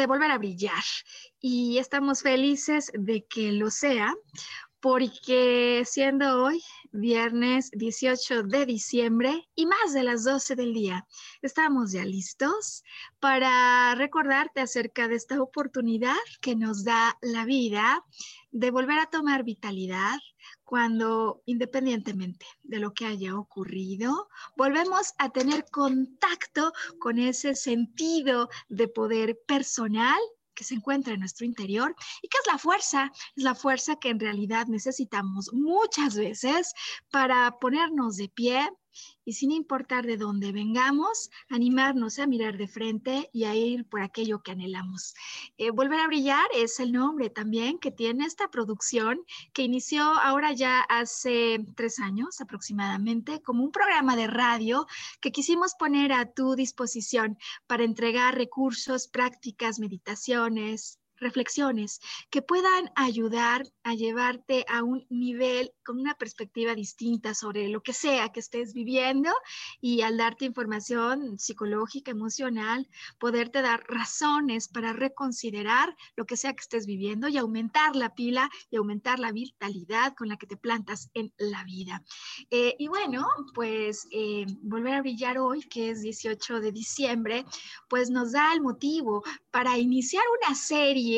De volver a brillar. Y estamos felices de que lo sea porque siendo hoy viernes 18 de diciembre y más de las 12 del día, estamos ya listos para recordarte acerca de esta oportunidad que nos da la vida de volver a tomar vitalidad, cuando independientemente de lo que haya ocurrido, volvemos a tener contacto con ese sentido de poder personal que se encuentra en nuestro interior y que es la fuerza, es la fuerza que en realidad necesitamos muchas veces para ponernos de pie, y sin importar de dónde vengamos, animarnos a mirar de frente y a ir por aquello que anhelamos. Eh, Volver a brillar es el nombre también que tiene esta producción que inició ahora ya hace tres años aproximadamente como un programa de radio que quisimos poner a tu disposición para entregar recursos, prácticas, meditaciones, reflexiones que puedan ayudar a llevarte a un nivel con una perspectiva distinta sobre lo que sea que estés viviendo y al darte información psicológica, emocional, poderte dar razones para reconsiderar lo que sea que estés viviendo y aumentar la pila y aumentar la vitalidad con la que te plantas en la vida. Eh, y bueno, pues eh, volver a brillar hoy, que es 18 de diciembre, pues nos da el motivo para iniciar una serie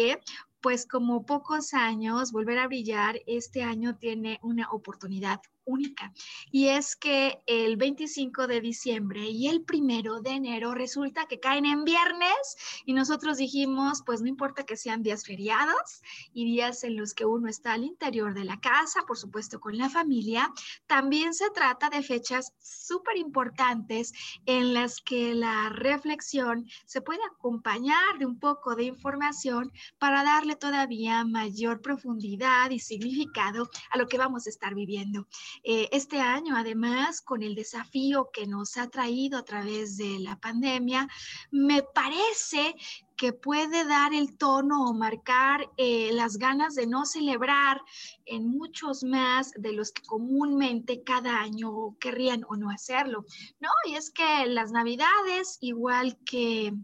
pues como pocos años, volver a brillar este año tiene una oportunidad única. Y es que el 25 de diciembre y el primero de enero resulta que caen en viernes y nosotros dijimos, pues no importa que sean días feriados y días en los que uno está al interior de la casa, por supuesto con la familia, también se trata de fechas súper importantes en las que la reflexión se puede acompañar de un poco de información para darle todavía mayor profundidad y significado a lo que vamos a estar viviendo. Eh, este año, además, con el desafío que nos ha traído a través de la pandemia, me parece que puede dar el tono o marcar eh, las ganas de no celebrar en muchos más de los que comúnmente cada año querrían o no hacerlo, ¿no? Y es que las navidades, igual que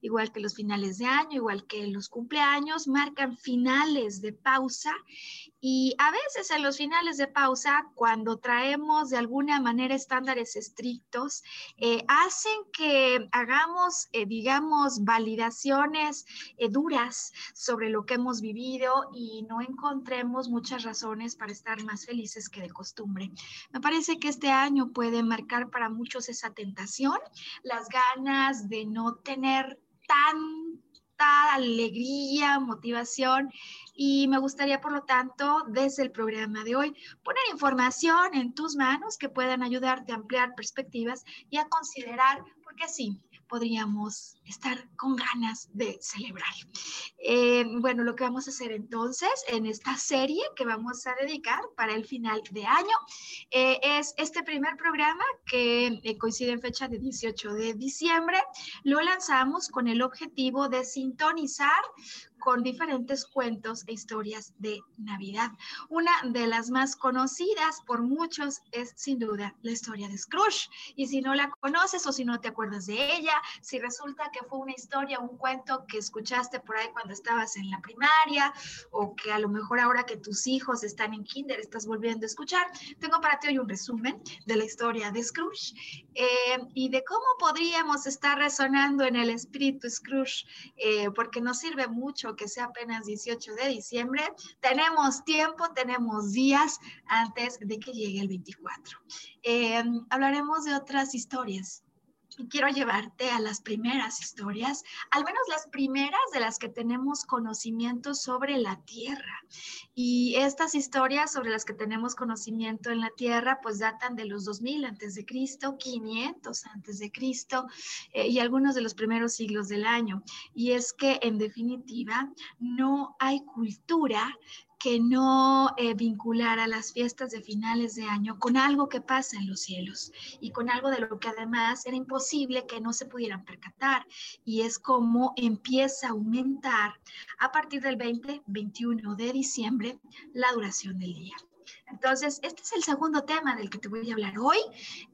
igual que los finales de año, igual que los cumpleaños, marcan finales de pausa y a veces en los finales de pausa, cuando traemos de alguna manera estándares estrictos, eh, hacen que hagamos, eh, digamos, validaciones eh, duras sobre lo que hemos vivido y no encontremos muchas razones para estar más felices que de costumbre. Me parece que este año puede marcar para muchos esa tentación, las ganas de no tener tanta alegría, motivación. Y me gustaría, por lo tanto, desde el programa de hoy, poner información en tus manos que puedan ayudarte a ampliar perspectivas y a considerar, porque sí, podríamos estar con ganas de celebrar. Eh, bueno, lo que vamos a hacer entonces en esta serie que vamos a dedicar para el final de año eh, es este primer programa que eh, coincide en fecha de 18 de diciembre. Lo lanzamos con el objetivo de sintonizar con diferentes cuentos e historias de Navidad. Una de las más conocidas por muchos es sin duda la historia de Scrooge. Y si no la conoces o si no te acuerdas de ella, si resulta que fue una historia, un cuento que escuchaste por ahí cuando estabas en la primaria o que a lo mejor ahora que tus hijos están en kinder estás volviendo a escuchar, tengo para ti hoy un resumen de la historia de Scrooge eh, y de cómo podríamos estar resonando en el espíritu Scrooge, eh, porque nos sirve mucho que sea apenas 18 de diciembre, tenemos tiempo, tenemos días antes de que llegue el 24. Eh, hablaremos de otras historias quiero llevarte a las primeras historias, al menos las primeras de las que tenemos conocimiento sobre la Tierra. Y estas historias sobre las que tenemos conocimiento en la Tierra, pues datan de los 2000 antes de Cristo, 500 antes de Cristo eh, y algunos de los primeros siglos del año. Y es que en definitiva no hay cultura que no eh, vinculara las fiestas de finales de año con algo que pasa en los cielos y con algo de lo que además era imposible que no se pudieran percatar. Y es como empieza a aumentar a partir del 20-21 de diciembre la duración del día. Entonces, este es el segundo tema del que te voy a hablar hoy,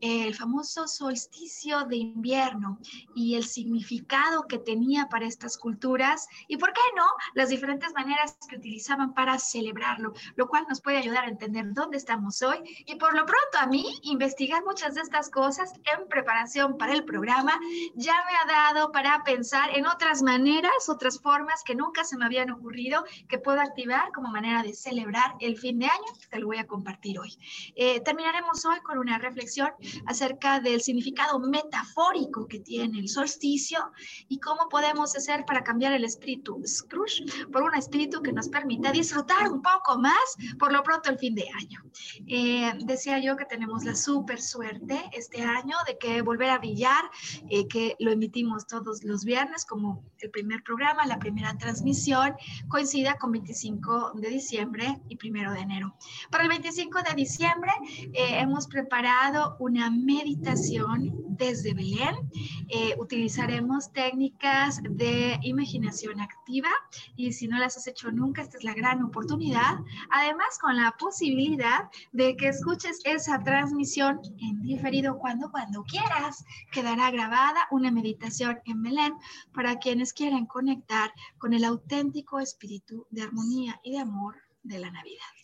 el famoso solsticio de invierno y el significado que tenía para estas culturas y, ¿por qué no?, las diferentes maneras que utilizaban para celebrarlo, lo cual nos puede ayudar a entender dónde estamos hoy y, por lo pronto, a mí, investigar muchas de estas cosas en preparación para el programa ya me ha dado para pensar en otras maneras, otras formas que nunca se me habían ocurrido que puedo activar como manera de celebrar el fin de año. Te lo voy a compartir hoy. Eh, terminaremos hoy con una reflexión acerca del significado metafórico que tiene el solsticio y cómo podemos hacer para cambiar el espíritu Scrooge por un espíritu que nos permita disfrutar un poco más por lo pronto el fin de año. Eh, decía yo que tenemos la súper suerte este año de que volver a brillar, eh, que lo emitimos todos los viernes como el primer programa, la primera transmisión, coincida con 25 de diciembre y primero de enero. Para el 25 de diciembre eh, hemos preparado una meditación desde Belén. Eh, utilizaremos técnicas de imaginación activa y si no las has hecho nunca, esta es la gran oportunidad. Además, con la posibilidad de que escuches esa transmisión en diferido cuando, cuando quieras. Quedará grabada una meditación en Belén para quienes quieran conectar con el auténtico espíritu de armonía y de amor de la Navidad.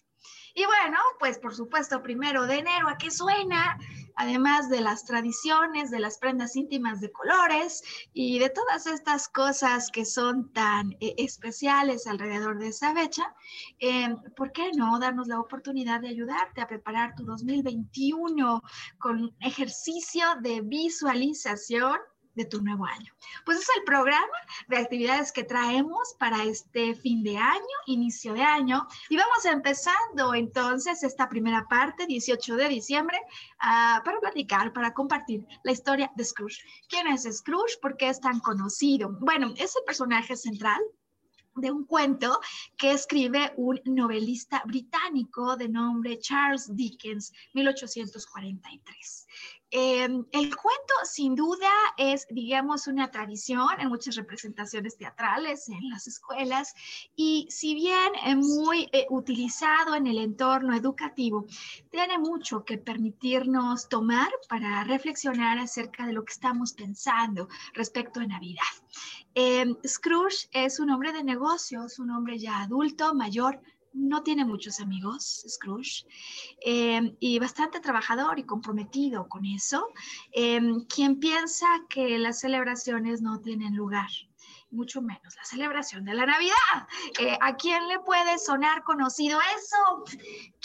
Y bueno, pues por supuesto, primero de enero, ¿a qué suena? Además de las tradiciones, de las prendas íntimas de colores y de todas estas cosas que son tan eh, especiales alrededor de esa fecha, eh, ¿por qué no darnos la oportunidad de ayudarte a preparar tu 2021 con ejercicio de visualización? De tu nuevo año. Pues es el programa de actividades que traemos para este fin de año, inicio de año. Y vamos empezando entonces esta primera parte, 18 de diciembre, uh, para platicar, para compartir la historia de Scrooge. ¿Quién es Scrooge? ¿Por qué es tan conocido? Bueno, es el personaje central de un cuento que escribe un novelista británico de nombre Charles Dickens, 1843. Em, el cuento sin duda es, digamos, una tradición en muchas representaciones teatrales, en las escuelas, y si bien es muy eh, utilizado en el entorno educativo, tiene mucho que permitirnos tomar para reflexionar acerca de lo que estamos pensando respecto a Navidad. Em, Scrooge es un hombre de negocios, un hombre ya adulto, mayor, no tiene muchos amigos, Scrooge, em, y bastante trabajador y comprometido con eso, em, quien piensa que las celebraciones no tienen lugar mucho menos la celebración de la Navidad. Eh, ¿A quién le puede sonar conocido eso?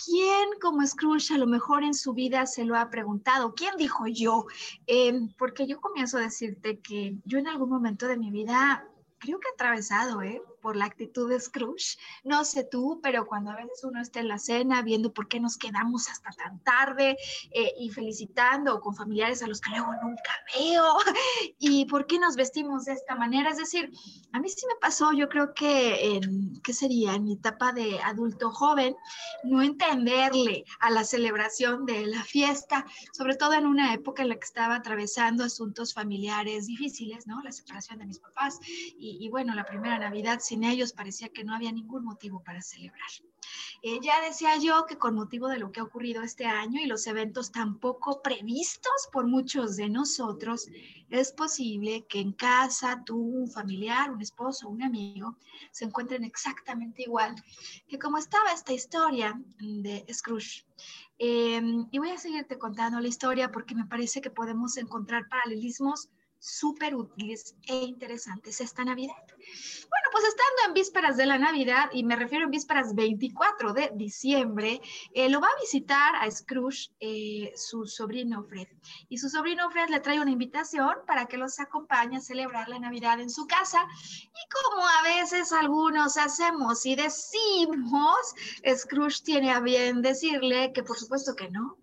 ¿Quién como Scrooge a lo mejor en su vida se lo ha preguntado? ¿Quién dijo yo? Em, porque yo comienzo a decirte que yo en algún momento de mi vida creo que he atravesado, ¿eh? Por la actitud de Scrooge. No sé tú, pero cuando a veces uno está en la cena viendo por qué nos quedamos hasta tan tarde eh, y felicitando con familiares a los que luego nunca veo y por qué nos vestimos de esta manera. Es decir, a mí sí me pasó, yo creo que en, ¿qué sería? En mi etapa de adulto joven, no entenderle a la celebración de la fiesta, sobre todo en una época en la que estaba atravesando asuntos familiares difíciles, ¿no? La separación de mis papás y, y bueno, la primera Navidad sí sin ellos parecía que no había ningún motivo para celebrar. Eh, ya decía yo que con motivo de lo que ha ocurrido este año y los eventos tampoco previstos por muchos de nosotros, es posible que en casa tú, un familiar, un esposo, un amigo, se encuentren exactamente igual que como estaba esta historia de Scrooge. Em, y voy a seguirte contando la historia porque me parece que podemos encontrar paralelismos súper útiles e interesantes esta Navidad. Bueno, pues estando en vísperas de la Navidad, y me refiero en vísperas 24 de diciembre, eh, lo va a visitar a Scrooge eh, su sobrino Fred. Y su sobrino Fred le trae una invitación para que los acompañe a celebrar la Navidad en su casa. Y como a veces algunos hacemos y decimos, Scrooge tiene a bien decirle que por supuesto que no,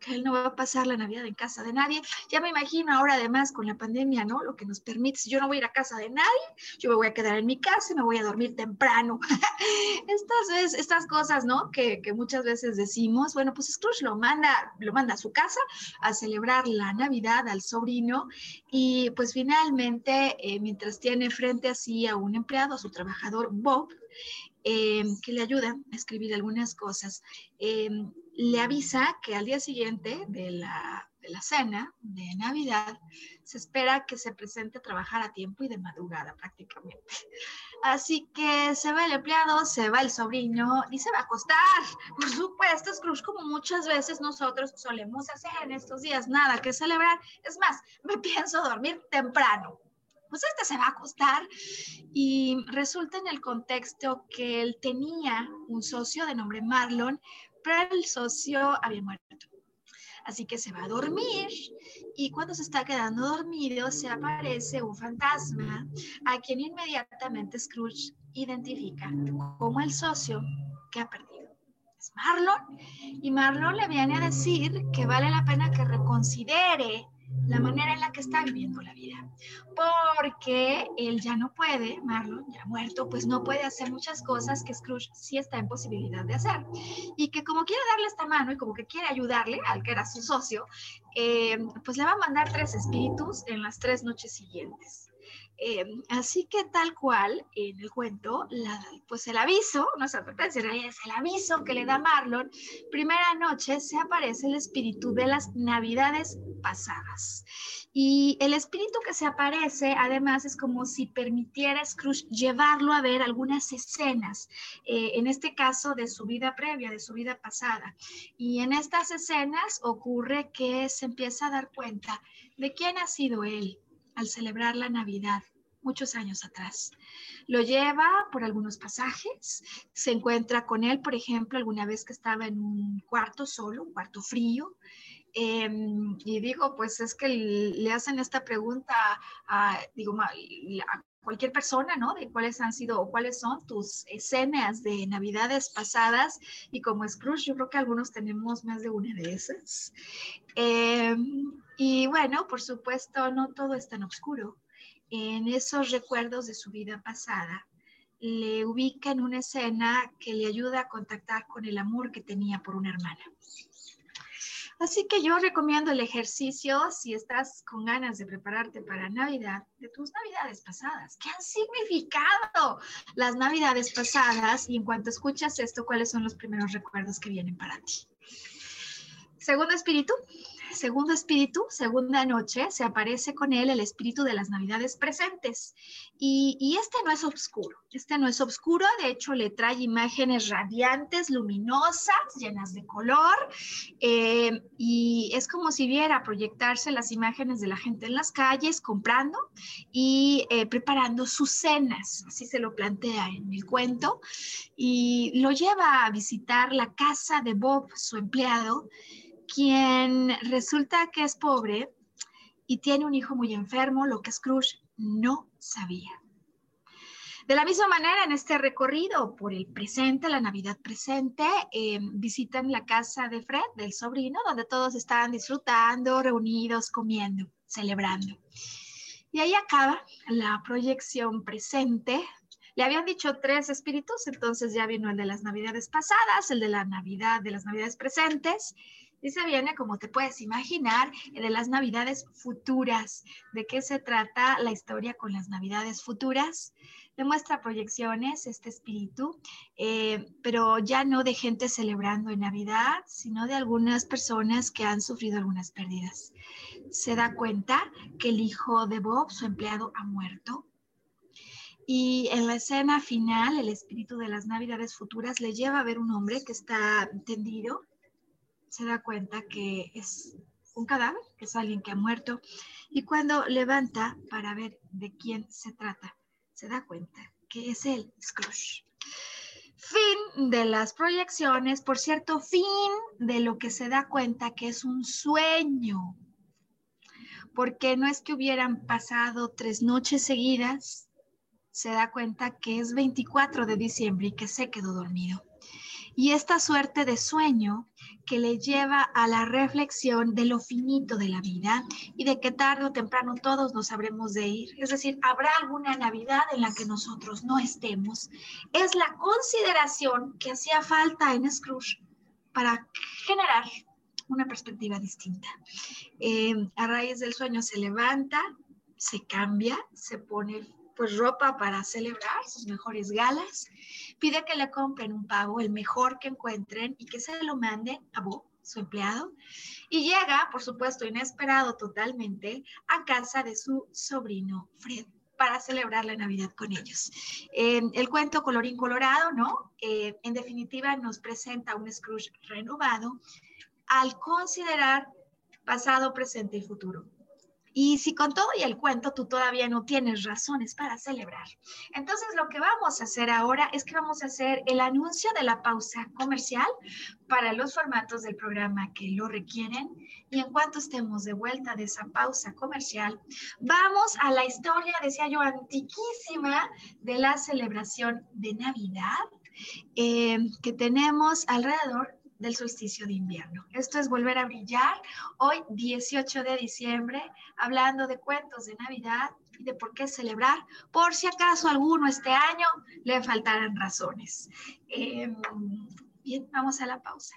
que él no va a pasar la Navidad en casa de nadie. Ya me imagino ahora además con la pandemia, ¿no? Lo que nos permite, yo no voy a ir a casa de nadie, yo me voy a quedar en mi casa y me voy a dormir temprano. estas, estas cosas, ¿no? Que, que, muchas veces decimos, bueno, pues Scrooge lo manda, lo manda a su casa a celebrar la Navidad al sobrino y pues finalmente, eh, mientras tiene frente así a un empleado, a su trabajador Bob, eh, que le ayuda a escribir algunas cosas. Eh, le avisa que al día siguiente de la, de la, cena de Navidad se espera que se presente a trabajar a tiempo y de madrugada prácticamente. Así que se va el empleado, se va el sobrino y se va a acostar. Por supuesto, Scrooge, como muchas veces nosotros solemos hacer en estos días, nada que celebrar. Es más, me pienso dormir temprano pues este se va a acostar y resulta en el contexto que él tenía un socio de nombre Marlon, pero el socio había muerto. Así que se va a dormir y cuando se está quedando dormido se aparece un fantasma a quien inmediatamente Scrooge identifica como el socio que ha perdido. Es Marlon y Marlon le viene a decir que vale la pena que reconsidere la manera en la que está viviendo la vida. Porque él ya no puede, Marlon, ya muerto, pues no puede hacer muchas cosas que Scrooge sí está en posibilidad de hacer. Y que como quiere darle esta mano y como que quiere ayudarle al que era su socio, eh, pues le va a mandar tres espíritus en las tres noches siguientes. Eh, así que tal cual en el cuento, pues el aviso, no es advertencia, es el aviso que le da Marlon, primera noche se aparece el espíritu de las navidades pasadas. Y el espíritu que se aparece, además, es como si permitiera a Scrooge llevarlo a ver algunas escenas, eh, en este caso de su vida previa, de su vida pasada. Y en estas escenas ocurre que se empieza a dar cuenta de quién ha sido él, al celebrar la Navidad muchos años atrás. Lo lleva por algunos pasajes, se encuentra con él, por ejemplo, alguna vez que estaba en un cuarto solo, un cuarto frío, em, y digo, pues es que le hacen esta pregunta a, cualquier persona, ¿no? De cuáles han sido o cuáles son tus escenas de navidades pasadas. Y como Scrooge, yo creo que algunos tenemos más de una de esas. Em, y bueno, por supuesto, no todo es tan oscuro. En esos recuerdos de su vida pasada, le ubica en una escena que le ayuda a contactar con el amor que tenía por una hermana. Así que yo recomiendo el ejercicio si estás con ganas de prepararte para Navidad, de tus Navidades pasadas. ¿Qué han significado las Navidades pasadas? Y en cuanto escuchas esto, ¿cuáles son los primeros recuerdos que vienen para ti? Segundo espíritu, segundo espíritu, segunda noche, se aparece con él el espíritu de las navidades presentes. Y, este no es oscuro, este no es oscuro, de hecho le trae imágenes radiantes, luminosas, llenas de color, eh, y es como si viera proyectarse las imágenes de la gente en las calles comprando y eh, preparando sus cenas, así se lo plantea en el cuento, y lo lleva a visitar la casa de Bob, su empleado, quien resulta que es pobre y tiene un hijo muy enfermo, lo que Scrooge no sabía. De la misma manera, en este recorrido por el presente, la Navidad presente, eh, visitan la casa de Fred, del sobrino, donde todos estaban disfrutando, reunidos, comiendo, celebrando. Y ahí acaba la proyección presente. Le habían dicho tres espíritus, entonces ya vino el de las Navidades pasadas, el de la Navidad, de las Navidades presentes, Y se viene, como te puedes imaginar, de las Navidades futuras. ¿De qué se trata la historia con las Navidades futuras? Demuestra proyecciones este espíritu, eh, pero ya no de gente celebrando en Navidad, sino de algunas personas que han sufrido algunas pérdidas. Se da cuenta que el hijo de Bob, su empleado, ha muerto. Y en la escena final, el espíritu de las Navidades futuras le lleva a ver un hombre que está tendido se da cuenta que es un cadáver, que es alguien que ha muerto, y cuando levanta para ver de quién se trata, se da cuenta que es él, Scrooge. Fin de las proyecciones, por cierto, fin de lo que se da cuenta que es un sueño, porque no es que hubieran pasado tres noches seguidas, se da cuenta que es 24 de diciembre y que se quedó dormido. Y esta suerte de sueño que le lleva a la reflexión de lo finito de la vida y de que tarde o temprano todos nos habremos de ir. Es decir, habrá alguna Navidad en la que nosotros no estemos. Es la consideración que hacía falta en Scrooge para generar una perspectiva distinta. Eh, a raíz del sueño se levanta, se cambia, se pone pues ropa para celebrar sus mejores galas, pide que le compren un pavo, el mejor que encuentren, y que se lo manden a Bob, su empleado, y llega, por supuesto, inesperado totalmente, a casa de su sobrino Fred para celebrar la Navidad con ellos. el cuento colorín colorado, ¿no? Eh, en definitiva, nos presenta un Scrooge renovado al considerar pasado, presente y futuro. Y si con todo y el cuento tú todavía no tienes razones para celebrar, entonces lo que vamos a hacer ahora es que vamos a hacer el anuncio de la pausa comercial para los formatos del programa que lo requieren. Y en cuanto estemos de vuelta de esa pausa comercial, vamos a la historia, decía yo, antiquísima de la celebración de Navidad eh, que tenemos alrededor del solsticio de invierno. Esto es Volver a Brillar, hoy 18 de diciembre, hablando de cuentos de Navidad y de por qué celebrar, por si acaso alguno este año le faltaran razones. Em, bien, vamos a la pausa.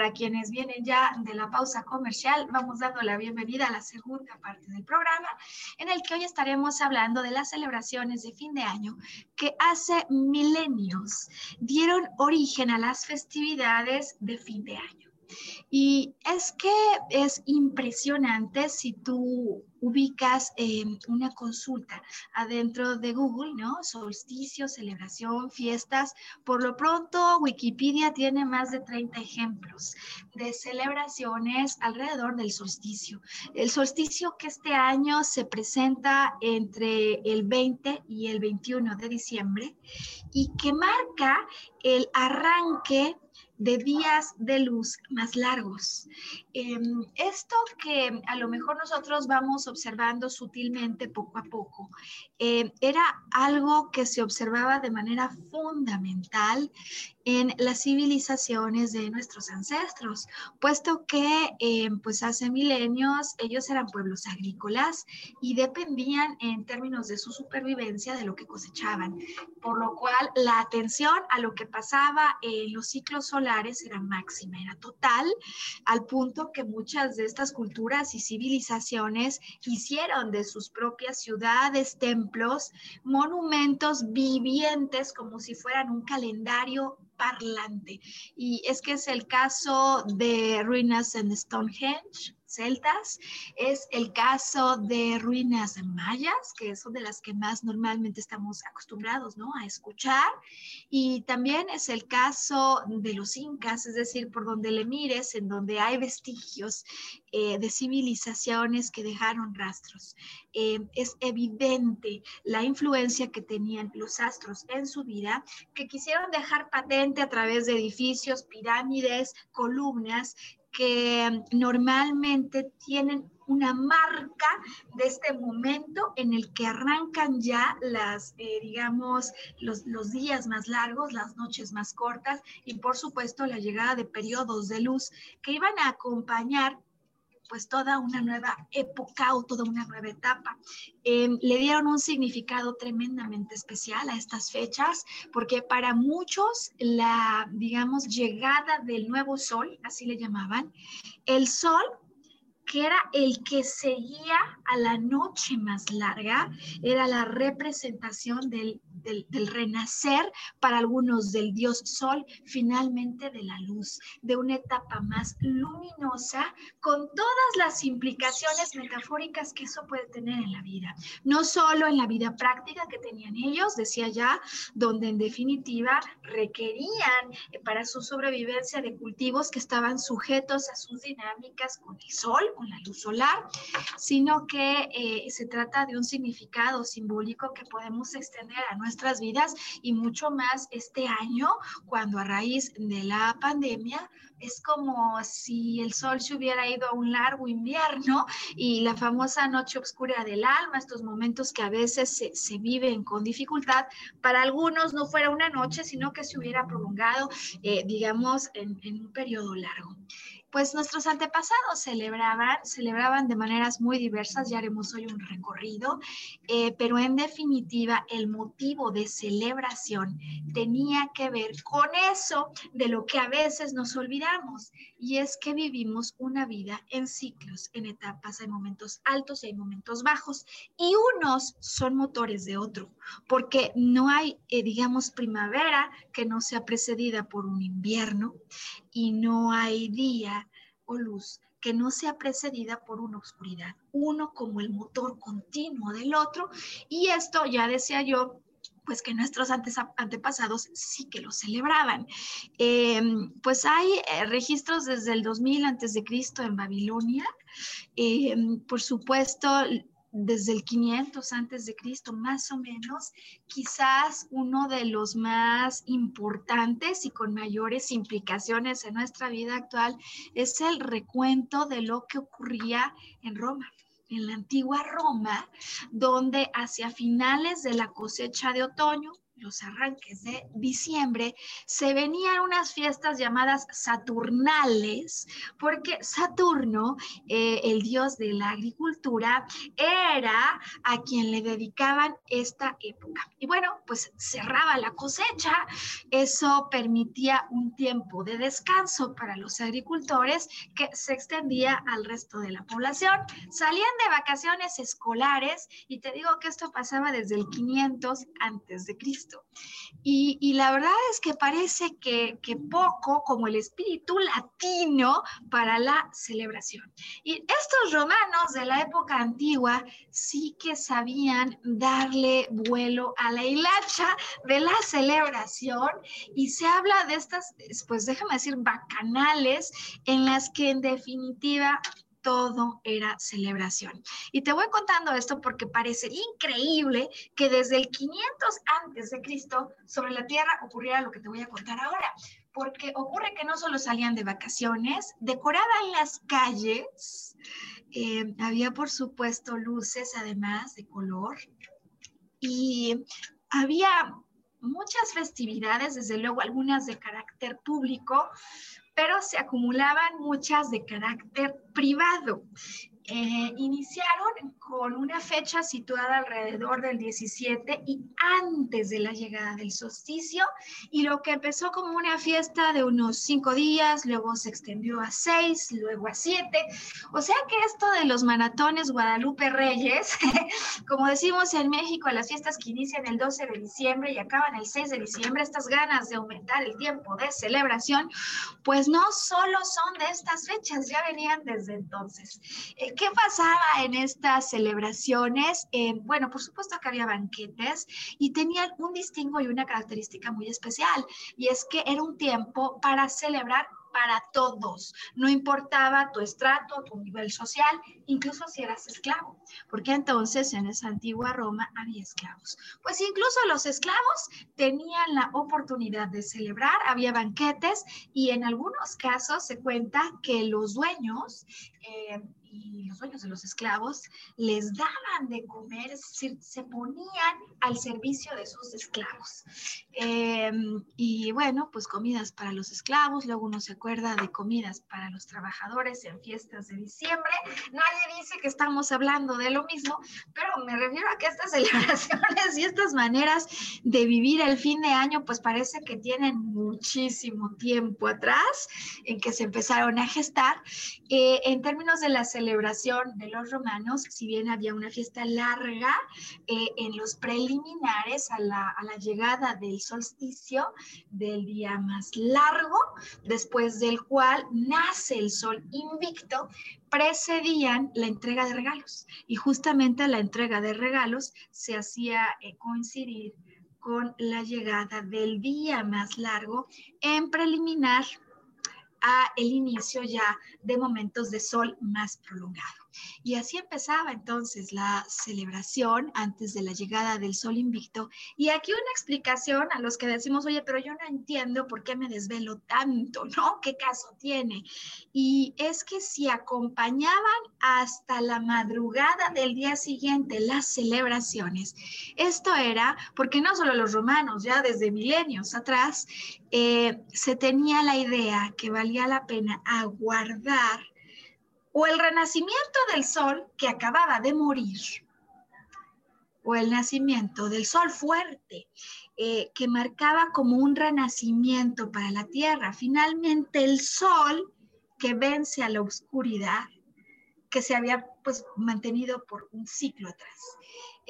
Para quienes vienen ya de la pausa comercial, vamos dando la bienvenida a la segunda parte del programa, en el que hoy estaremos hablando de las celebraciones de fin de año que hace milenios dieron origen a las festividades de fin de año. Y es que es impresionante si tú ubicas una consulta adentro de Google, ¿no? Solsticio, celebración, fiestas. Por lo pronto, Wikipedia tiene más de 30 ejemplos de celebraciones alrededor del solsticio. El solsticio que este año se presenta entre el 20 y el 21 de diciembre y que marca el arranque de días de luz más largos. Em, esto que a lo mejor nosotros vamos observando sutilmente poco a poco, em, era algo que se observaba de manera fundamental en las civilizaciones de nuestros ancestros, puesto que em, pues hace milenios ellos eran pueblos agrícolas y dependían en términos de su supervivencia de lo que cosechaban, por lo cual la atención a lo que pasaba en los ciclos solares era máxima, era total, al punto que muchas de estas culturas y civilizaciones hicieron de sus propias ciudades, templos, monumentos vivientes como si fueran un calendario parlante. Y es que es el caso de ruinas en Stonehenge, celtas, es el caso de ruinas mayas, que son de las que más normalmente estamos acostumbrados ¿no? a escuchar, y también es el caso de los incas, es decir, por donde le mires, en donde hay vestigios eh, de civilizaciones que dejaron rastros. Eh, es evidente la influencia que tenían los astros en su vida, que quisieron dejar patente a través de edificios, pirámides, columnas, que normalmente tienen una marca de este momento en el que arrancan ya las, eh, digamos, los, los, días más largos, las noches más cortas y por supuesto la llegada de periodos de luz que iban a acompañar pues toda una nueva época o toda una nueva etapa. Em, le dieron un significado tremendamente especial a estas fechas porque para muchos la, digamos, llegada del nuevo sol, así le llamaban, el sol que era el que seguía a la noche más larga, era la representación del del, renacer, para algunos del dios sol, finalmente de la luz, de una etapa más luminosa, con todas las implicaciones metafóricas que eso puede tener en la vida. No solo en la vida práctica que tenían ellos, decía ya, donde en definitiva requerían eh, para su sobrevivencia de cultivos que estaban sujetos a sus dinámicas con el sol, con la luz solar, sino que eh, se trata de un significado simbólico que podemos extender a nuestra nuestras vidas y mucho más este año, cuando a raíz de la pandemia es como si el sol se hubiera ido a un largo invierno y la famosa noche oscura del alma, estos momentos que a veces se, se viven con dificultad, para algunos no fuera una noche, sino que se hubiera prolongado, eh, digamos, en, en un periodo largo pues nuestros antepasados celebraban, celebraban de maneras muy diversas, ya haremos hoy un recorrido, eh, pero en definitiva el motivo de celebración tenía que ver con eso de lo que a veces nos olvidamos, y es que vivimos una vida en ciclos, en etapas, hay momentos altos y hay momentos bajos, y unos son motores de otro, porque no hay, eh, digamos, primavera que no sea precedida por un invierno, y no hay día o luz que no sea precedida por una oscuridad, uno como el motor continuo del otro, y esto ya decía yo, pues que nuestros antepasados sí que lo celebraban. Em, pues hay eh, registros desde el 2000 antes de Cristo en Babilonia. Em, por supuesto, desde el 500 antes de Cristo, más o menos, quizás uno de los más importantes y con mayores implicaciones en nuestra vida actual es el recuento de lo que ocurría en Roma en la antigua Roma, donde hacia finales de la cosecha de otoño, los arranques de diciembre, se venían unas fiestas llamadas Saturnales, porque Saturno, eh, el dios de la agricultura, era a quien le dedicaban esta época. Y bueno, pues cerraba la cosecha, eso permitía un tiempo de descanso para los agricultores que se extendía al resto de la población. Salían de vacaciones escolares y te digo que esto pasaba desde el 500 antes de Cristo. Y, la verdad es que parece que, que poco como el espíritu latino para la celebración. Y estos romanos de la época antigua sí que sabían darle vuelo a la hilacha de la celebración y se habla de estas, pues déjame decir, bacanales en las que en definitiva todo era celebración. Y te voy contando esto porque parecería increíble que desde el 500 antes de Cristo sobre la tierra ocurriera lo que te voy a contar ahora, porque ocurre que no solo salían de vacaciones, decoraban las calles, eh, había por supuesto luces además de color y había muchas festividades, desde luego algunas de carácter público, pero se acumulaban muchas de carácter privado. Eh, iniciaron con una fecha situada alrededor del 17 y antes de la llegada del solsticio, y lo que empezó como una fiesta de unos cinco días, luego se extendió a seis, luego a siete. O sea que esto de los maratones Guadalupe Reyes, como decimos en México, las fiestas que inician el 12 de diciembre y acaban el 6 de diciembre, estas ganas de aumentar el tiempo de celebración, pues no solo son de estas fechas, ya venían desde entonces. Eh, ¿Qué pasaba en estas celebraciones? Eh, bueno, por supuesto que había banquetes y tenían un distingo y una característica muy especial, y es que era un tiempo para celebrar para todos, no importaba tu estrato, tu nivel social, incluso si eras esclavo, porque entonces en esa antigua Roma había esclavos. Pues incluso los esclavos tenían la oportunidad de celebrar, había banquetes y en algunos casos se cuenta que los dueños eh, y los dueños de los esclavos les daban de comer, se ponían al servicio de sus esclavos. Em, y bueno, pues comidas para los esclavos, luego uno se acuerda de comidas para los trabajadores en fiestas de diciembre. Nadie dice que estamos hablando de lo mismo, pero me refiero a que estas celebraciones y estas maneras de vivir el fin de año, pues parece que tienen muchísimo tiempo atrás en que se empezaron a gestar. Eh, en términos de las celebración de los romanos, si bien había una fiesta larga eh, en los preliminares a la, llegada del solsticio, del día más largo, después del cual nace el sol invicto, precedían la entrega de regalos. Y justamente la entrega de regalos se hacía eh, coincidir con la llegada del día más largo en preliminar a el inicio ya de momentos de sol más prolongado. Y así empezaba entonces la celebración antes de la llegada del sol invicto. Y aquí una explicación a los que decimos, oye, pero yo no entiendo por qué me desvelo tanto, ¿no? ¿Qué caso tiene? Y es que si acompañaban hasta la madrugada del día siguiente las celebraciones, esto era porque no solo los romanos, ya desde milenios atrás, eh, se tenía la idea que valía la pena aguardar o el renacimiento del sol que acababa de morir, o el nacimiento del sol fuerte, eh, que marcaba como un renacimiento para la tierra. Finalmente el sol que vence a la oscuridad, que se había pues mantenido por un ciclo atrás.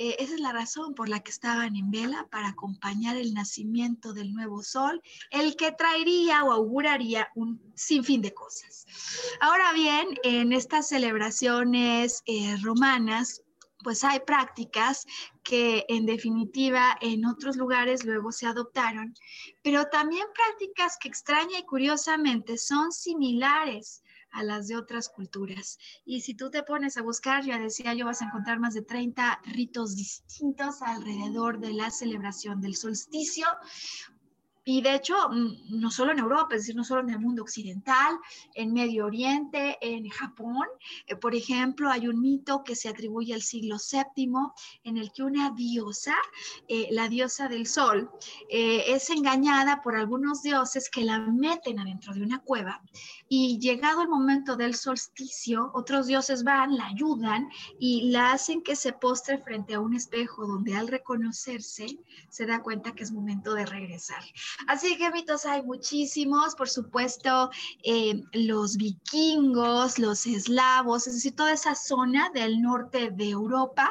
Eh, esa es la razón por la que estaban en vela para acompañar el nacimiento del nuevo sol, el que traería o auguraría un sinfín de cosas. Ahora bien, en estas celebraciones eh, romanas, pues hay prácticas que en definitiva en otros lugares luego se adoptaron, pero también prácticas que extraña y curiosamente son similares a las de otras culturas. Y si tú te pones a buscar, ya decía yo, vas a encontrar más de 30 ritos distintos alrededor de la celebración del solsticio. Y de hecho, mm, no solo en Europa, es decir, no solo en el mundo occidental, en Medio Oriente, en Japón, eh, por ejemplo, hay un mito que se atribuye al siglo VII en el que una diosa, eh, la diosa del sol, eh, es engañada por algunos dioses que la meten adentro de una cueva y llegado el momento del solsticio, otros dioses van, la ayudan y la hacen que se postre frente a un espejo donde al reconocerse se da cuenta que es momento de regresar. Así que mitos hay muchísimos, por supuesto, eh, los vikingos, los eslavos, es decir, toda esa zona del norte de Europa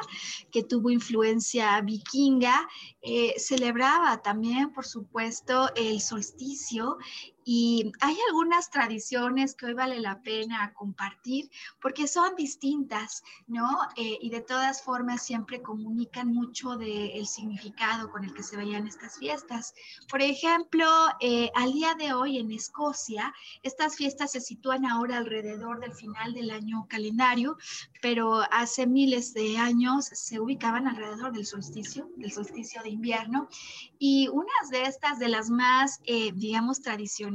que tuvo influencia vikinga, eh, celebraba también, por supuesto, el solsticio y hay algunas tradiciones que hoy vale la pena compartir porque son distintas, ¿no? Eh, y de todas formas siempre comunican mucho del significado con el que se veían estas fiestas. Por ejemplo, eh, al día de hoy en Escocia, estas fiestas se sitúan ahora alrededor del final del año calendario, pero hace miles de años se ubicaban alrededor del solsticio, del solsticio de invierno. Y unas de estas, de las más, eh, digamos, tradicionales,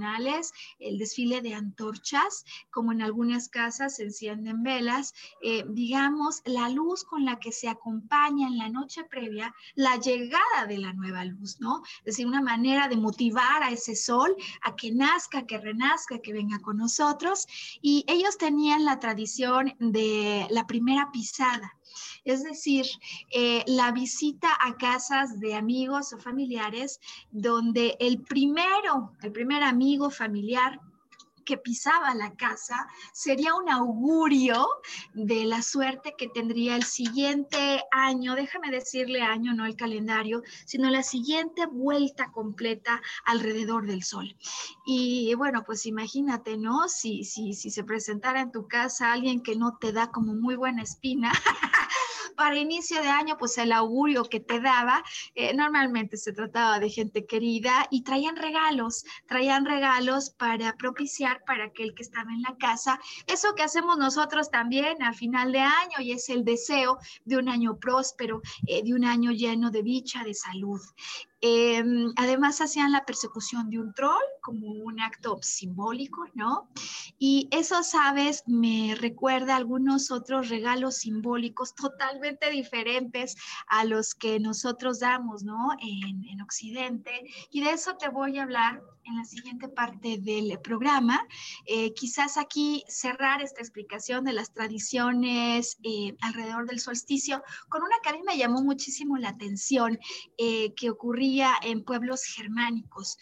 el desfile de antorchas, como en algunas casas se encienden velas, eh, digamos, la luz con la que se acompaña en la noche previa la llegada de la nueva luz, ¿no? Es decir, una manera de motivar a ese sol a que nazca, que renazca, que venga con nosotros. Y ellos tenían la tradición de la primera pisada. Es decir, eh, la visita a casas de amigos o familiares donde el primero, el primer amigo familiar que pisaba la casa sería un augurio de la suerte que tendría el siguiente año, déjame decirle año, no el calendario, sino la siguiente vuelta completa alrededor del sol. Y bueno, pues imagínate, ¿no? Si, si, si se presentara en tu casa alguien que no te da como muy buena espina, para inicio de año, pues el augurio que te daba, eh, normalmente se trataba de gente querida y traían regalos, traían regalos para propiciar para aquel que estaba en la casa. Eso que hacemos nosotros también a final de año y es el deseo de un año próspero, eh, de un año lleno de dicha, de salud. Em, además hacían la persecución de un troll como un acto simbólico, ¿no? Y eso, sabes, me recuerda a algunos otros regalos simbólicos totalmente diferentes a los que nosotros damos, ¿no? En, en Occidente. Y de eso te voy a hablar en la siguiente parte del programa. Eh, quizás aquí cerrar esta explicación de las tradiciones eh, alrededor del solsticio con una que a mí me llamó muchísimo la atención, eh, que ocurría en pueblos germánicos,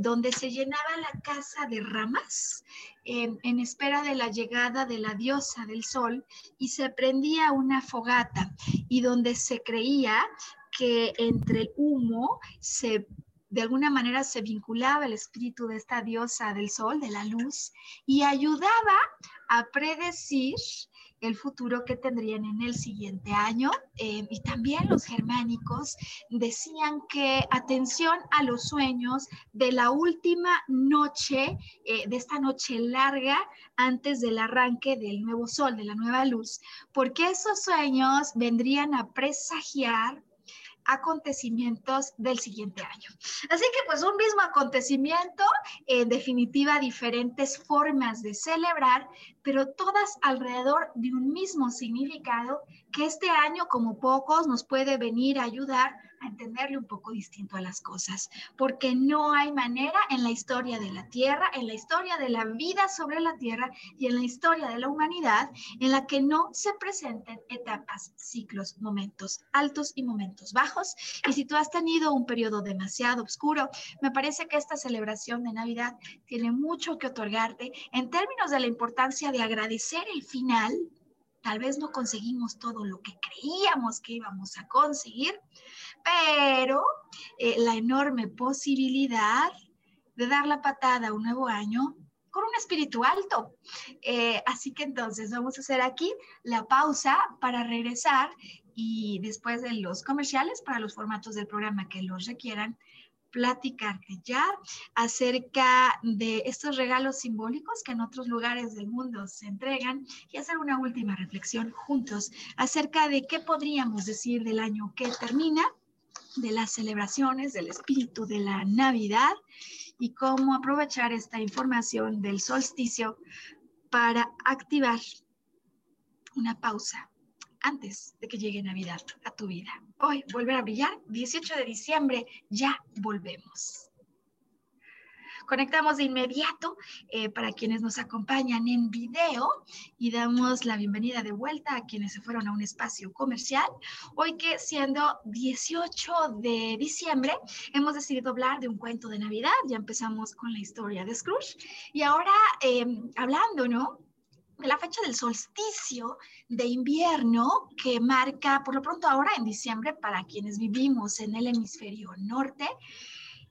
donde se llenaba la casa de ramas en espera de la llegada de la diosa del sol y se prendía una fogata y donde se creía que entre el humo se de alguna manera se vinculaba el espíritu de esta diosa del sol, de la luz, y ayudaba a predecir el futuro que tendrían en el siguiente año. Eh, y también los germánicos decían que atención a los sueños de la última noche, eh, de esta noche larga antes del arranque del nuevo sol, de la nueva luz, porque esos sueños vendrían a presagiar acontecimientos del siguiente año. Así que pues un mismo acontecimiento, en definitiva diferentes formas de celebrar, pero todas alrededor de un mismo significado que este año como pocos nos puede venir a ayudar a entenderle un poco distinto a las cosas, porque no hay manera en la historia de la Tierra, en la historia de la vida sobre la Tierra y en la historia de la humanidad en la que no se presenten etapas, ciclos, momentos altos y momentos bajos. Y si tú has tenido un periodo demasiado oscuro, me parece que esta celebración de Navidad tiene mucho que otorgarte en términos de la importancia de agradecer el final Tal vez no conseguimos todo lo que creíamos que íbamos a conseguir, pero eh, la enorme posibilidad de dar la patada a un nuevo año con un espíritu alto. Eh, así que entonces vamos a hacer aquí la pausa para regresar y después de los comerciales para los formatos del programa que los requieran, platicarte ya acerca de estos regalos simbólicos que en otros lugares del mundo se entregan y hacer una última reflexión juntos acerca de qué podríamos decir del año que termina de las celebraciones, del espíritu de la Navidad y cómo aprovechar esta información del solsticio para activar una pausa antes de que llegue Navidad a tu vida. Hoy, volver a brillar, 18 de diciembre, ya volvemos. Conectamos de inmediato eh, para quienes nos acompañan en video y damos la bienvenida de vuelta a quienes se fueron a un espacio comercial. Hoy que siendo 18 de diciembre hemos decidido hablar de un cuento de Navidad. Ya empezamos con la historia de Scrooge y ahora em, hablando, ¿no? La fecha del solsticio de invierno que marca, por lo pronto ahora en diciembre, para quienes vivimos en el hemisferio norte,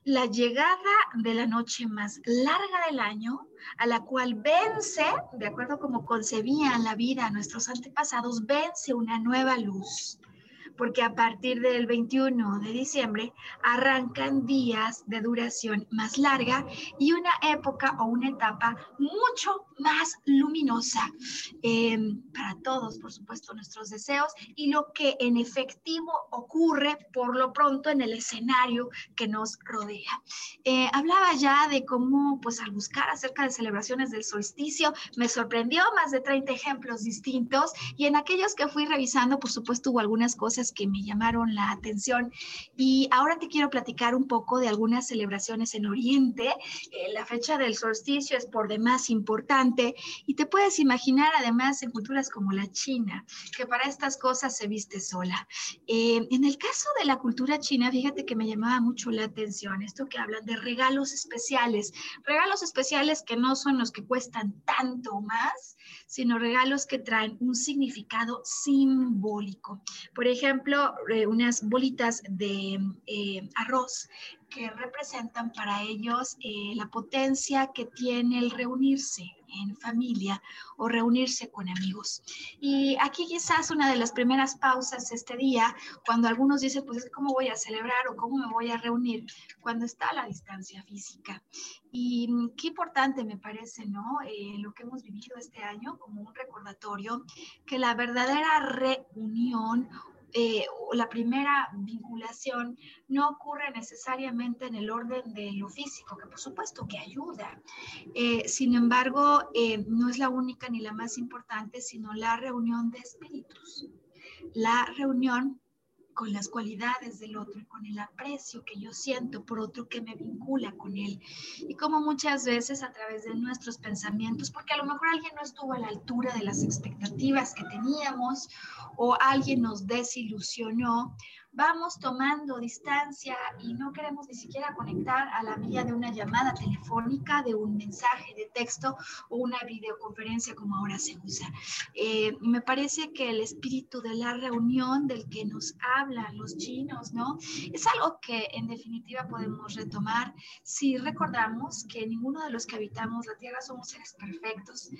la llegada de la noche más larga del año, a la cual vence, de acuerdo como concebían la vida nuestros antepasados, vence una nueva luz porque a partir del 21 de diciembre arrancan días de duración más larga y una época o una etapa mucho más luminosa em, para todos, por supuesto, nuestros deseos y lo que en efectivo ocurre por lo pronto en el escenario que nos rodea. Eh, hablaba ya de cómo, pues al buscar acerca de celebraciones del solsticio, me sorprendió más de 30 ejemplos distintos y en aquellos que fui revisando, por supuesto, hubo algunas cosas que me llamaron la atención. Y ahora te quiero platicar un poco de algunas celebraciones en Oriente. Eh, la fecha del solsticio es por demás importante y te puedes imaginar además en culturas como la China, que para estas cosas se viste sola. Eh, en el caso de la cultura china, fíjate que me llamaba mucho la atención esto que hablan de regalos especiales, regalos especiales que no son los que cuestan tanto más, sino regalos que traen un significado simbólico. Por ejemplo, eh, unas bolitas de eh, arroz que representan para ellos eh, la potencia que tiene el reunirse en familia o reunirse con amigos. Y aquí quizás una de las primeras pausas este día, cuando algunos dicen, pues, ¿cómo voy a celebrar o cómo me voy a reunir? Cuando está la distancia física. Y mm, qué importante me parece, ¿no? Eh, lo que hemos vivido este año como un recordatorio que la verdadera reunión eh, la primera vinculación no ocurre necesariamente en el orden de lo físico, que por supuesto que ayuda. Eh, sin embargo, eh, no es la única ni la más importante, sino la reunión de espíritus. La reunión con las cualidades del otro, con el aprecio que yo siento por otro que me vincula con él. Y como muchas veces a través de nuestros pensamientos, porque a lo mejor alguien no estuvo a la altura de las expectativas que teníamos o alguien nos desilusionó, vamos tomando distancia y no queremos ni siquiera conectar a la vía de una llamada telefónica, de un mensaje de texto o una videoconferencia como ahora se usa. Eh, me parece que el espíritu de la reunión del que nos hablan los chinos, ¿no? Es algo que en definitiva podemos retomar si recordamos que ninguno de los que habitamos la Tierra somos seres perfectos,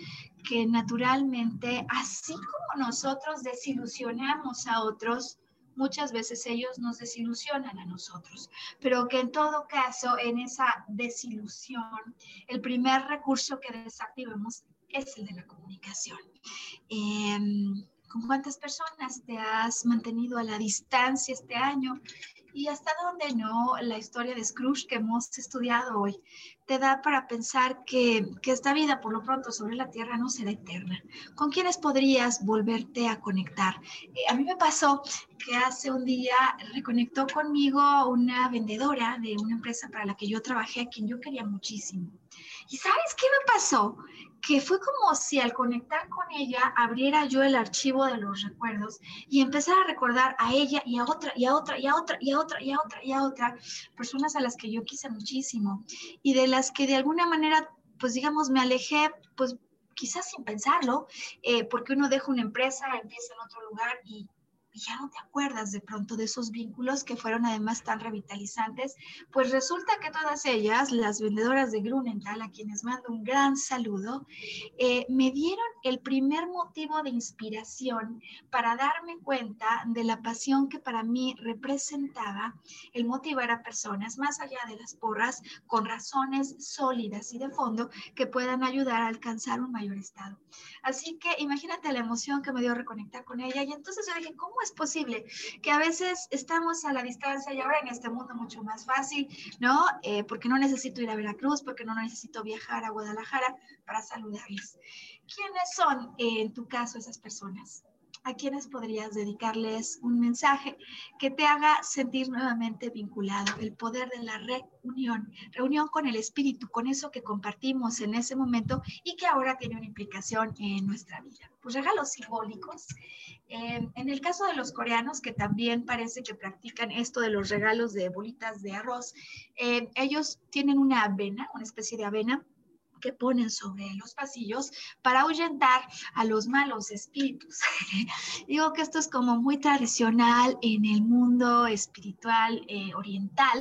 que naturalmente, así como nosotros desilusionamos a otros, muchas veces ellos nos desilusionan a nosotros, pero que en todo caso, en esa desilusión, el primer recurso que desactivemos es el de la comunicación. Em, ¿Con cuántas personas te has mantenido a la distancia este año? Y hasta dónde no la historia de Scrooge que hemos estudiado hoy te da para pensar que, que, esta vida por lo pronto sobre la tierra no será eterna. ¿Con quiénes podrías volverte a conectar? Eh, a mí me pasó que hace un día reconectó conmigo una vendedora de una empresa para la que yo trabajé, a quien yo quería muchísimo. ¿Y sabes qué me pasó? Que fue como si al conectar con ella abriera yo el archivo de los recuerdos y empezara a recordar a ella y a otra y a otra y a otra y a otra y a otra y a otra personas a las que yo quise muchísimo y de las que de alguna manera pues digamos me alejé pues quizás sin pensarlo eh, porque uno deja una empresa empieza en otro lugar y ya no te acuerdas de pronto de esos vínculos que fueron además tan revitalizantes, pues resulta que todas ellas, las vendedoras de Grunenthal, a quienes mando un gran saludo, eh, me dieron el primer motivo de inspiración para darme cuenta de la pasión que para mí representaba el motivar a personas más allá de las porras con razones sólidas y de fondo que puedan ayudar a alcanzar un mayor estado. Así que imagínate la emoción que me dio reconectar con ella y entonces yo dije, ¿cómo es posible que a veces estamos a la distancia y ahora en este mundo mucho más fácil, ¿no? Eh, porque no necesito ir a Veracruz, porque no necesito viajar a Guadalajara para saludarles. ¿Quiénes son, en tu caso, esas personas? A quienes podrías dedicarles un mensaje que te haga sentir nuevamente vinculado, el poder de la reunión, reunión con el espíritu, con eso que compartimos en ese momento y que ahora tiene una implicación en nuestra vida. Pues regalos simbólicos. Eh, en el caso de los coreanos, que también parece que practican esto de los regalos de bolitas de arroz, eh, ellos tienen una avena, una especie de avena que ponen sobre los pasillos para ahuyentar a los malos espíritus. Digo que esto es como muy tradicional en el mundo espiritual eh, oriental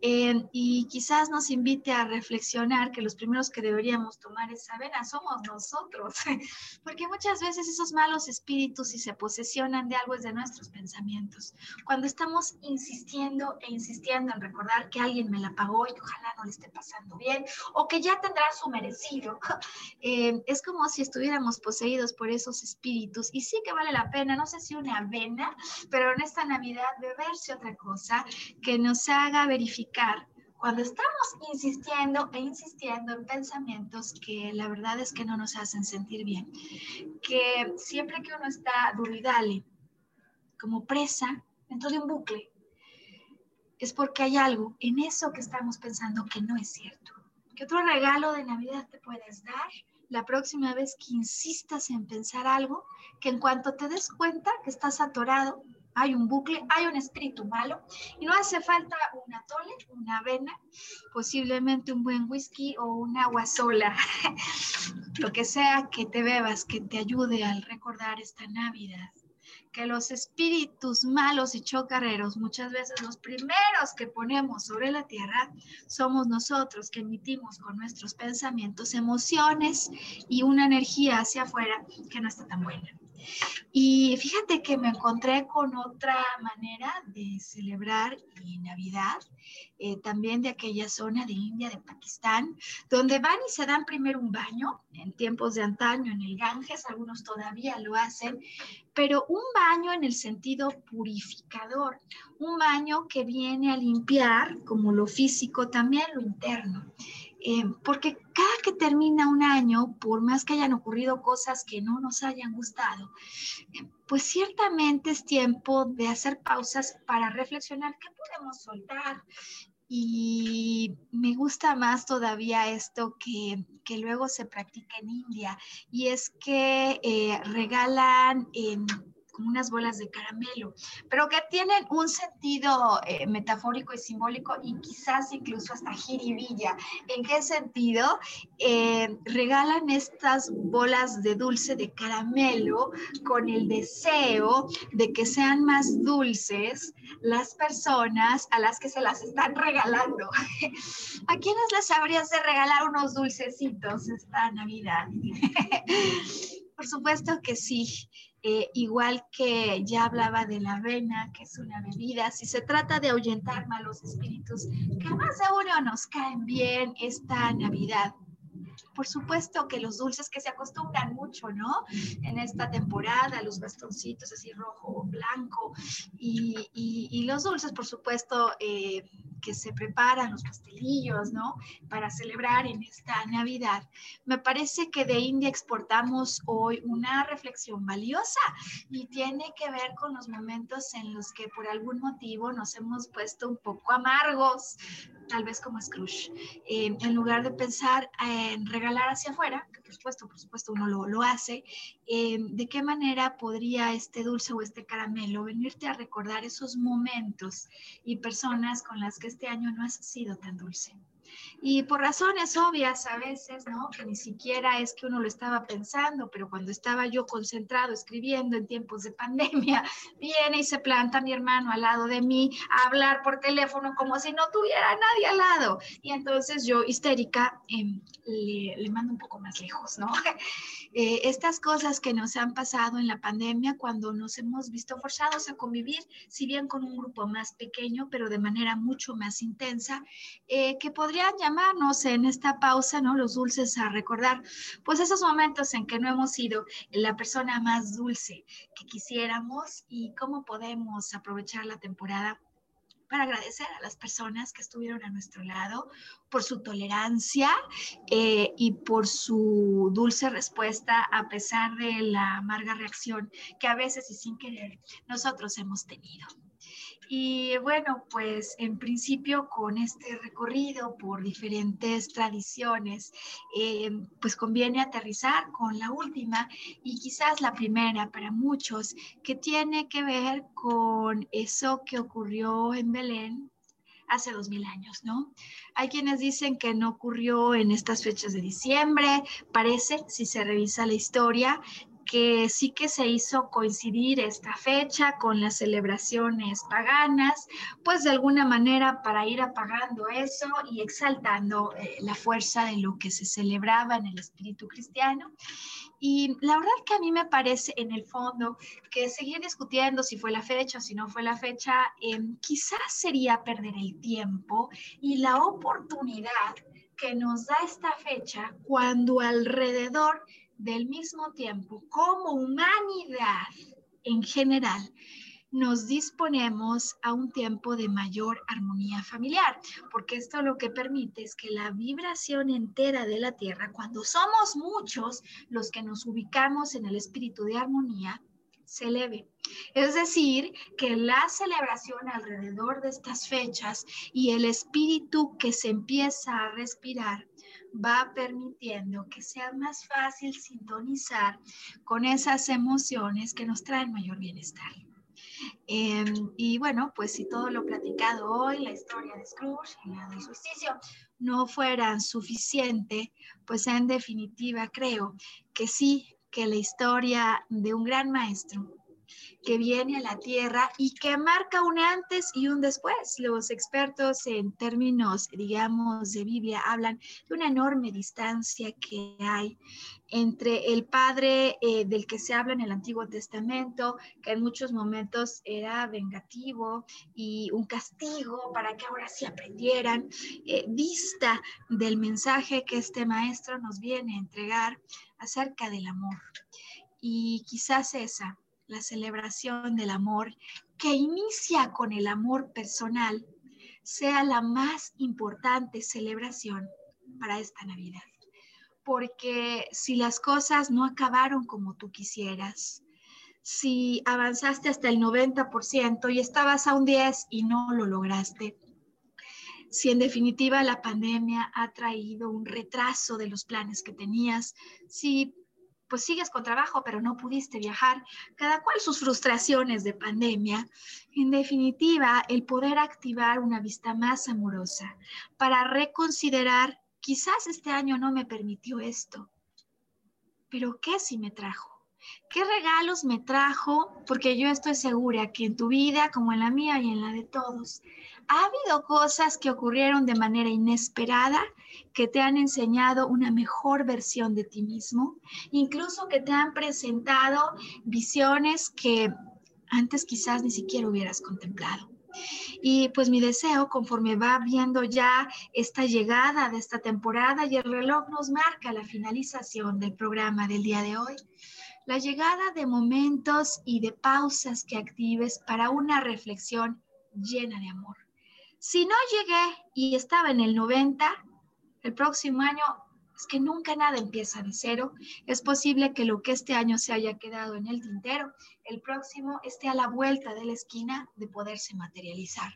eh, y quizás nos invite a reflexionar que los primeros que deberíamos tomar esa vena somos nosotros, porque muchas veces esos malos espíritus si se posesionan de algo es de nuestros pensamientos. Cuando estamos insistiendo e insistiendo en recordar que alguien me la pagó y que ojalá no le esté pasando bien o que ya merecido. Eh, es como si estuviéramos poseídos por esos espíritus y sí que vale la pena, no sé si una avena, pero en esta Navidad beberse otra cosa que nos haga verificar cuando estamos insistiendo e insistiendo en pensamientos que la verdad es que no nos hacen sentir bien, que siempre que uno está duridale, como presa dentro de un bucle, es porque hay algo en eso que estamos pensando que no es cierto. ¿Qué otro regalo de Navidad te puedes dar? La próxima vez que insistas en pensar algo, que en cuanto te des cuenta que estás atorado, hay un bucle, hay un espíritu malo y no hace falta una tole, una avena, posiblemente un buen whisky o un agua sola, lo que sea que te bebas que te ayude al recordar esta Navidad que los espíritus malos y chocarreros, muchas veces los primeros que ponemos sobre la tierra, somos nosotros que emitimos con nuestros pensamientos emociones y una energía hacia afuera que no está tan buena. Y fíjate que me encontré con otra manera de celebrar Navidad, eh, también de aquella zona de India, de Pakistán, donde van y se dan primero un baño, en tiempos de antaño, en el Ganges, algunos todavía lo hacen, pero un baño en el sentido purificador, un baño que viene a limpiar, como lo físico, también lo interno. Eh, porque cada que termina un año, por más que hayan ocurrido cosas que no nos hayan gustado, eh, pues ciertamente es tiempo de hacer pausas para reflexionar qué podemos soltar. Y me gusta más todavía esto que, que luego se practica en India, y es que eh, regalan en como unas bolas de caramelo, pero que tienen un sentido eh, metafórico y simbólico y quizás incluso hasta jiribilla. ¿En qué sentido? Eh, regalan estas bolas de dulce de caramelo con el deseo de que sean más dulces las personas a las que se las están regalando. ¿A quiénes les habrías de regalar unos dulcecitos esta Navidad? Por supuesto que sí. Eh, igual que ya hablaba de la avena, que es una bebida, si se trata de ahuyentar malos espíritus, que más de uno nos caen bien esta Navidad. Por supuesto que los dulces que se acostumbran mucho, ¿no? En esta temporada, los bastoncitos así rojo o blanco, y, y, los dulces, por supuesto, eh, que se preparan, los pastelillos, ¿no? Para celebrar en esta Navidad. Me parece que de India exportamos hoy una reflexión valiosa y tiene que ver con los momentos en los que por algún motivo nos hemos puesto un poco amargos, tal vez como Scrooge, en lugar de pensar en regalar hacia afuera, que por supuesto, por supuesto uno lo, lo hace, eh, ¿de qué manera podría este dulce o este caramelo venirte a recordar esos momentos y personas con las que este año no has sido tan dulce? Y por razones obvias a veces, ¿no? Que ni siquiera es que uno lo estaba pensando, pero cuando estaba yo concentrado escribiendo en tiempos de pandemia, viene y se planta mi hermano al lado de mí a hablar por teléfono como si no tuviera nadie al lado. Y entonces yo, histérica, em, le, mando un poco más lejos, ¿no? Eh, estas cosas que nos han pasado en la pandemia cuando nos hemos visto forzados a convivir, si bien con un grupo más pequeño, pero de manera mucho más intensa, eh, que podría llamarnos en esta pausa, ¿no? Los dulces a recordar, pues esos momentos en que no hemos sido la persona más dulce que quisiéramos y cómo podemos aprovechar la temporada para agradecer a las personas que estuvieron a nuestro lado por su tolerancia eh, y por su dulce respuesta a pesar de la amarga reacción que a veces y sin querer nosotros hemos tenido. Y bueno, pues en principio con este recorrido por diferentes tradiciones, eh, pues conviene aterrizar con la última y quizás la primera para muchos, que tiene que ver con eso que ocurrió en Belén hace dos mil años, ¿no? Hay quienes dicen que no ocurrió en estas fechas de diciembre, parece, si se revisa la historia, que sí que se hizo coincidir esta fecha con las celebraciones paganas, pues de alguna manera para ir apagando eso y exaltando eh, la fuerza de lo que se celebraba en el espíritu cristiano. Y la verdad que a mí me parece en el fondo que seguir discutiendo si fue la fecha o si no fue la fecha, em, quizás sería perder el tiempo y la oportunidad que nos da esta fecha cuando alrededor del mismo tiempo, como humanidad en general, nos disponemos a un tiempo de mayor armonía familiar, porque esto lo que permite es que la vibración entera de la Tierra, cuando somos muchos los que nos ubicamos en el espíritu de armonía, se eleve. Es decir, que la celebración alrededor de estas fechas y el espíritu que se empieza a respirar va permitiendo que sea más fácil sintonizar con esas emociones que nos traen mayor bienestar. Em, y bueno, pues si todo lo platicado hoy, la historia de Scrooge y la del solsticio, no fueran suficiente, pues en definitiva creo que sí, que la historia de un gran maestro que viene a la Tierra y que marca un antes y un después. Los expertos en términos, digamos, de Biblia hablan de una enorme distancia que hay entre el Padre eh, del que se habla en el Antiguo Testamento, que en muchos momentos era vengativo y un castigo para que ahora sí aprendieran, eh, vista del mensaje que este maestro nos viene a entregar acerca del amor. Y quizás esa la celebración del amor que inicia con el amor personal sea la más importante celebración para esta Navidad. Porque si las cosas no acabaron como tú quisieras, si avanzaste hasta el 90% y estabas a un 10 y no lo lograste, si en definitiva la pandemia ha traído un retraso de los planes que tenías, si pues sigues con trabajo, pero no pudiste viajar, cada cual sus frustraciones de pandemia. En definitiva, el poder activar una vista más amorosa para reconsiderar, quizás este año no me permitió esto, pero ¿qué si me trajo? ¿Qué regalos me trajo? Porque yo estoy segura que en tu vida, como en la mía y en la de todos, ha habido cosas que ocurrieron de manera inesperada que te han enseñado una mejor versión de ti mismo, incluso que te han presentado visiones que antes quizás ni siquiera hubieras contemplado. Y pues mi deseo, conforme va viendo ya esta llegada de esta temporada y el reloj nos marca la finalización del programa del día de hoy, la llegada de momentos y de pausas que actives para una reflexión llena de amor. Si no llegué y estaba en el 90, el próximo año es que nunca nada empieza de cero. Es posible que lo que este año se haya quedado en el tintero, el próximo esté a la vuelta de la esquina de poderse materializar.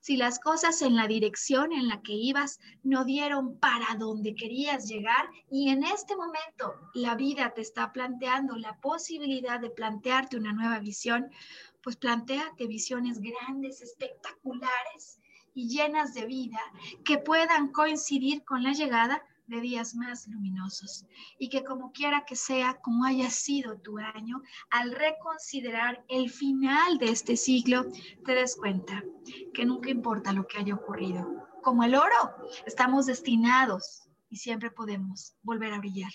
Si las cosas en la dirección en la que ibas no dieron para donde querías llegar y en este momento la vida te está planteando la posibilidad de plantearte una nueva visión, pues planteate visiones grandes, espectaculares y llenas de vida que puedan coincidir con la llegada de días más luminosos y que como quiera que sea, como haya sido tu año, al reconsiderar el final de este siglo, te des cuenta que nunca importa lo que haya ocurrido. Como el oro, estamos destinados y siempre podemos volver a brillar.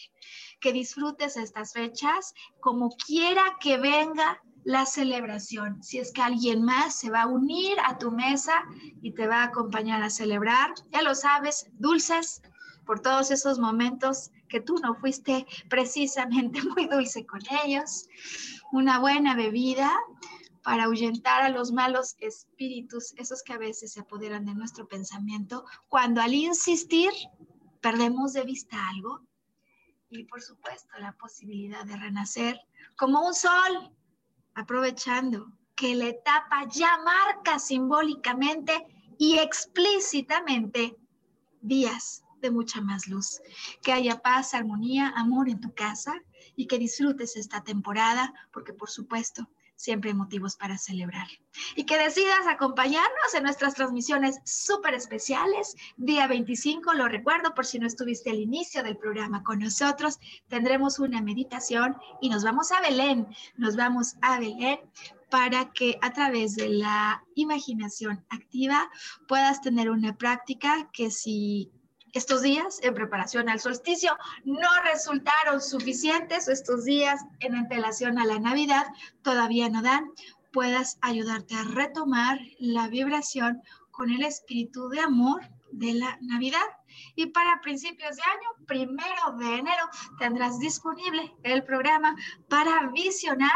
Que disfrutes estas fechas como quiera que venga la celebración. Si es que alguien más se va a unir a tu mesa y te va a acompañar a celebrar, ya lo sabes, dulces por todos esos momentos que tú no fuiste precisamente muy dulce con ellos. Una buena bebida para ahuyentar a los malos espíritus, esos que a veces se apoderan de nuestro pensamiento, cuando al insistir perdemos de vista algo. Y por supuesto la posibilidad de renacer como un sol, aprovechando que la etapa ya marca simbólicamente y explícitamente días de mucha más luz. Que haya paz, armonía, amor en tu casa y que disfrutes esta temporada, porque por supuesto siempre hay motivos para celebrar. Y que decidas acompañarnos en nuestras transmisiones súper especiales. Día 25, lo recuerdo por si no estuviste al inicio del programa con nosotros, tendremos una meditación y nos vamos a Belén. Nos vamos a Belén para que a través de la imaginación activa puedas tener una práctica que si estos días en preparación al solsticio no resultaron suficientes, estos días en antelación a la Navidad todavía no dan, puedas ayudarte a retomar la vibración con el espíritu de amor de la Navidad. Y para principios de año, primero de enero, tendrás disponible el programa para visionar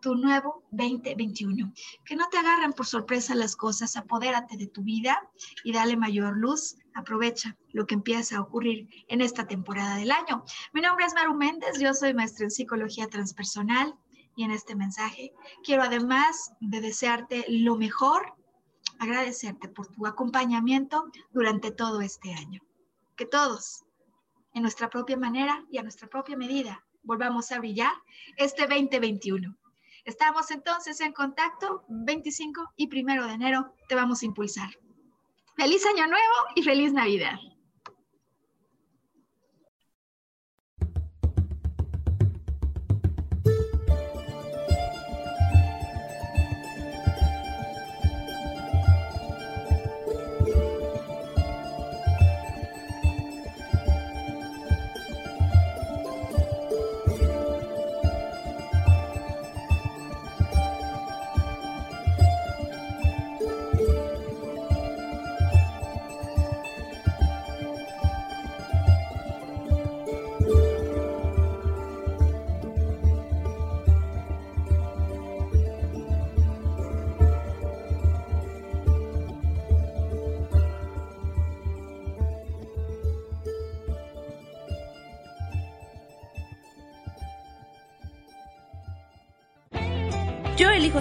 tu nuevo 2021. Que no te agarren por sorpresa las cosas, apodérate de tu vida y dale mayor luz. Aprovecha lo que empieza a ocurrir en esta temporada del año. Mi nombre es Maru Méndez, yo soy maestra en psicología transpersonal y en este mensaje quiero además de desearte lo mejor, agradecerte por tu acompañamiento durante todo este año. Que todos, en nuestra propia manera y a nuestra propia medida, volvamos a brillar este 2021. Estamos entonces en contacto 25 y primero de enero. Te vamos a impulsar. Feliz año nuevo y feliz Navidad.